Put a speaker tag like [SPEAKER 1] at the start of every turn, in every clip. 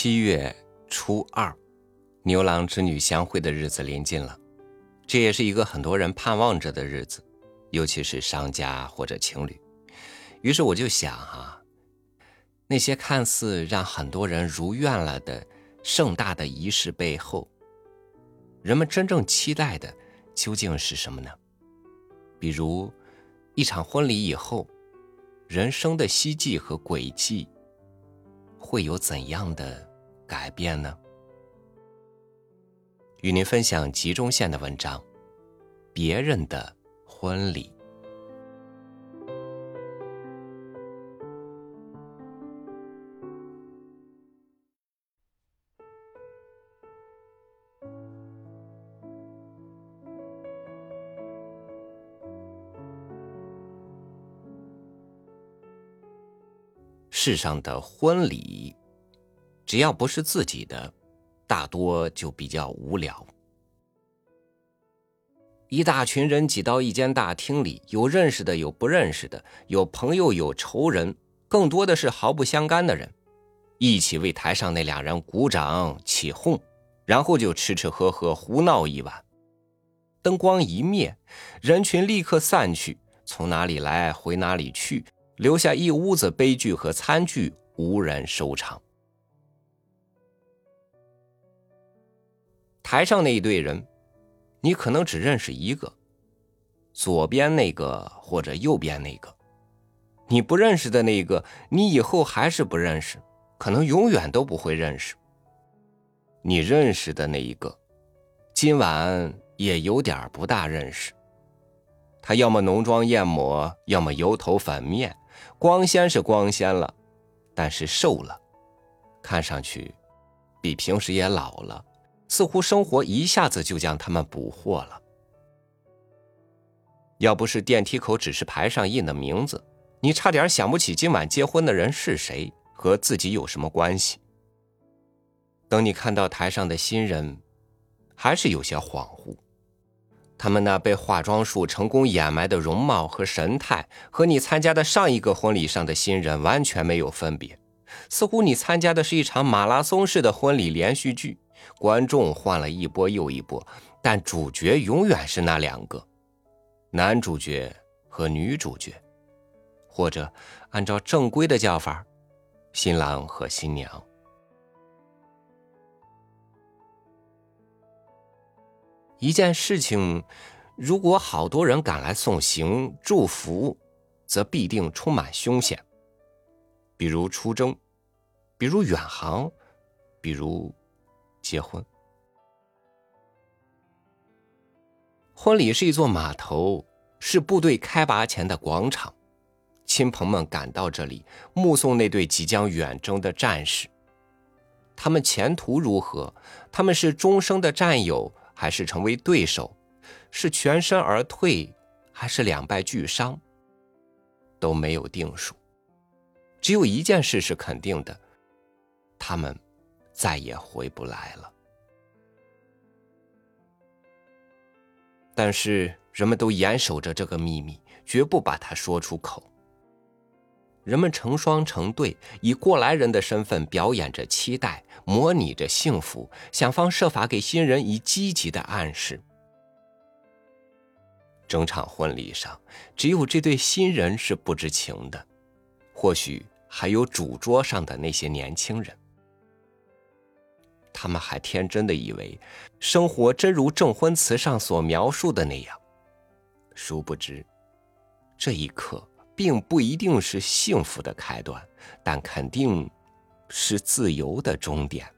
[SPEAKER 1] 七月初二，牛郎织女相会的日子临近了，这也是一个很多人盼望着的日子，尤其是商家或者情侣。于是我就想啊，那些看似让很多人如愿了的盛大的仪式背后，人们真正期待的究竟是什么呢？比如，一场婚礼以后，人生的希冀和轨迹。会有怎样的改变呢？与您分享集中线的文章，《别人的婚礼》。世上的婚礼，只要不是自己的，大多就比较无聊。一大群人挤到一间大厅里，有认识的，有不认识的，有朋友，有仇人，更多的是毫不相干的人，一起为台上那俩人鼓掌起哄，然后就吃吃喝喝胡闹一晚。灯光一灭，人群立刻散去，从哪里来回哪里去。留下一屋子悲剧和餐具，无人收场。台上那一队人，你可能只认识一个，左边那个或者右边那个，你不认识的那个，你以后还是不认识，可能永远都不会认识。你认识的那一个，今晚也有点不大认识。他要么浓妆艳抹，要么油头粉面。光鲜是光鲜了，但是瘦了，看上去比平时也老了，似乎生活一下子就将他们捕获了。要不是电梯口指示牌上印的名字，你差点想不起今晚结婚的人是谁，和自己有什么关系。等你看到台上的新人，还是有些恍惚。他们那被化妆术成功掩埋的容貌和神态，和你参加的上一个婚礼上的新人完全没有分别。似乎你参加的是一场马拉松式的婚礼连续剧，观众换了一波又一波，但主角永远是那两个：男主角和女主角，或者按照正规的叫法，新郎和新娘。一件事情，如果好多人赶来送行祝福，则必定充满凶险。比如出征，比如远航，比如结婚。婚礼是一座码头，是部队开拔前的广场。亲朋们赶到这里，目送那对即将远征的战士。他们前途如何？他们是终生的战友。还是成为对手，是全身而退，还是两败俱伤，都没有定数。只有一件事是肯定的，他们再也回不来了。但是人们都严守着这个秘密，绝不把它说出口。人们成双成对，以过来人的身份表演着期待，模拟着幸福，想方设法给新人以积极的暗示。整场婚礼上，只有这对新人是不知情的，或许还有主桌上的那些年轻人，他们还天真的以为生活真如证婚词上所描述的那样，殊不知，这一刻。并不一定是幸福的开端，但肯定是自由的终点。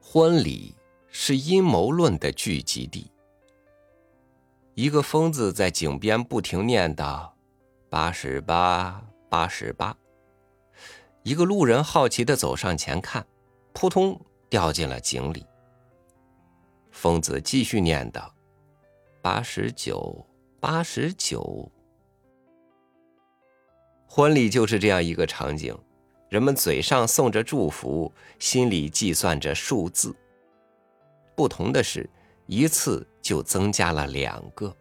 [SPEAKER 1] 婚礼是阴谋论的聚集地。一个疯子在井边不停念叨：“八十八，八十八。”一个路人好奇的走上前看，扑通掉进了井里。疯子继续念叨。八十九，八十九。婚礼就是这样一个场景，人们嘴上送着祝福，心里计算着数字。不同的是，一次就增加了两个。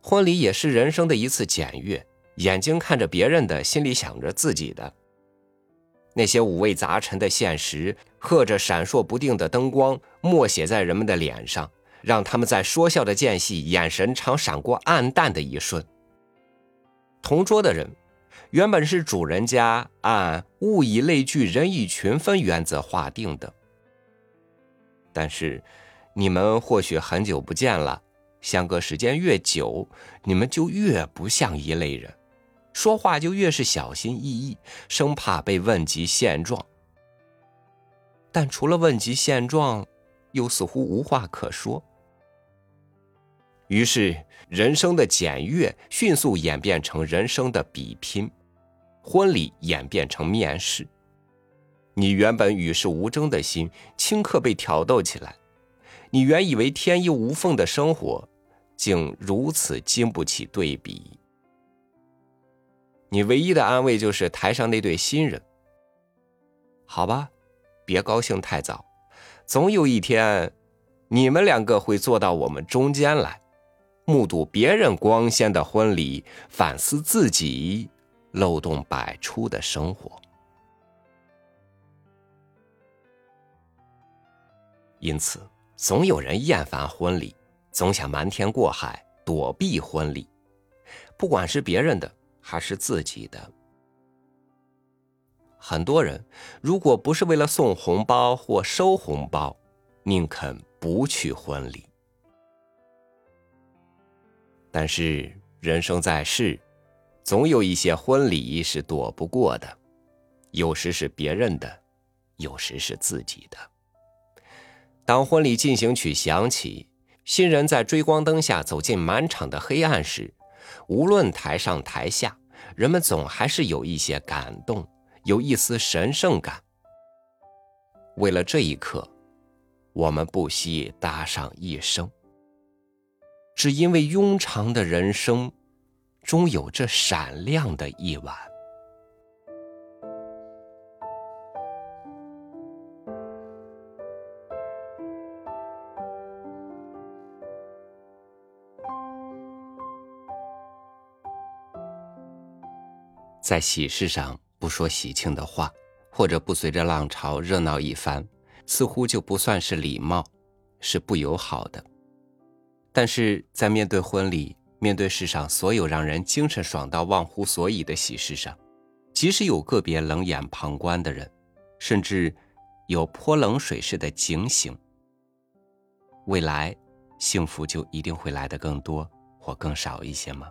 [SPEAKER 1] 婚礼也是人生的一次检阅，眼睛看着别人的，心里想着自己的。那些五味杂陈的现实，和着闪烁不定的灯光，默写在人们的脸上，让他们在说笑的间隙，眼神常闪过暗淡的一瞬。同桌的人，原本是主人家按物以类聚，人以群分原则划定的。但是，你们或许很久不见了，相隔时间越久，你们就越不像一类人。说话就越是小心翼翼，生怕被问及现状。但除了问及现状，又似乎无话可说。于是，人生的检阅迅速演变成人生的比拼，婚礼演变成面试。你原本与世无争的心，顷刻被挑逗起来。你原以为天衣无缝的生活，竟如此经不起对比。你唯一的安慰就是台上那对新人。好吧，别高兴太早，总有一天，你们两个会坐到我们中间来，目睹别人光鲜的婚礼，反思自己漏洞百出的生活。因此，总有人厌烦婚礼，总想瞒天过海，躲避婚礼，不管是别人的。还是自己的。很多人如果不是为了送红包或收红包，宁肯不去婚礼。但是人生在世，总有一些婚礼是躲不过的，有时是别人的，有时是自己的。当婚礼进行曲响起，新人在追光灯下走进满场的黑暗时。无论台上台下，人们总还是有一些感动，有一丝神圣感。为了这一刻，我们不惜搭上一生，只因为庸长的人生，终有这闪亮的一晚。在喜事上不说喜庆的话，或者不随着浪潮热闹一番，似乎就不算是礼貌，是不友好的。但是在面对婚礼，面对世上所有让人精神爽到忘乎所以的喜事上，即使有个别冷眼旁观的人，甚至有泼冷水式的警醒，未来幸福就一定会来得更多或更少一些吗？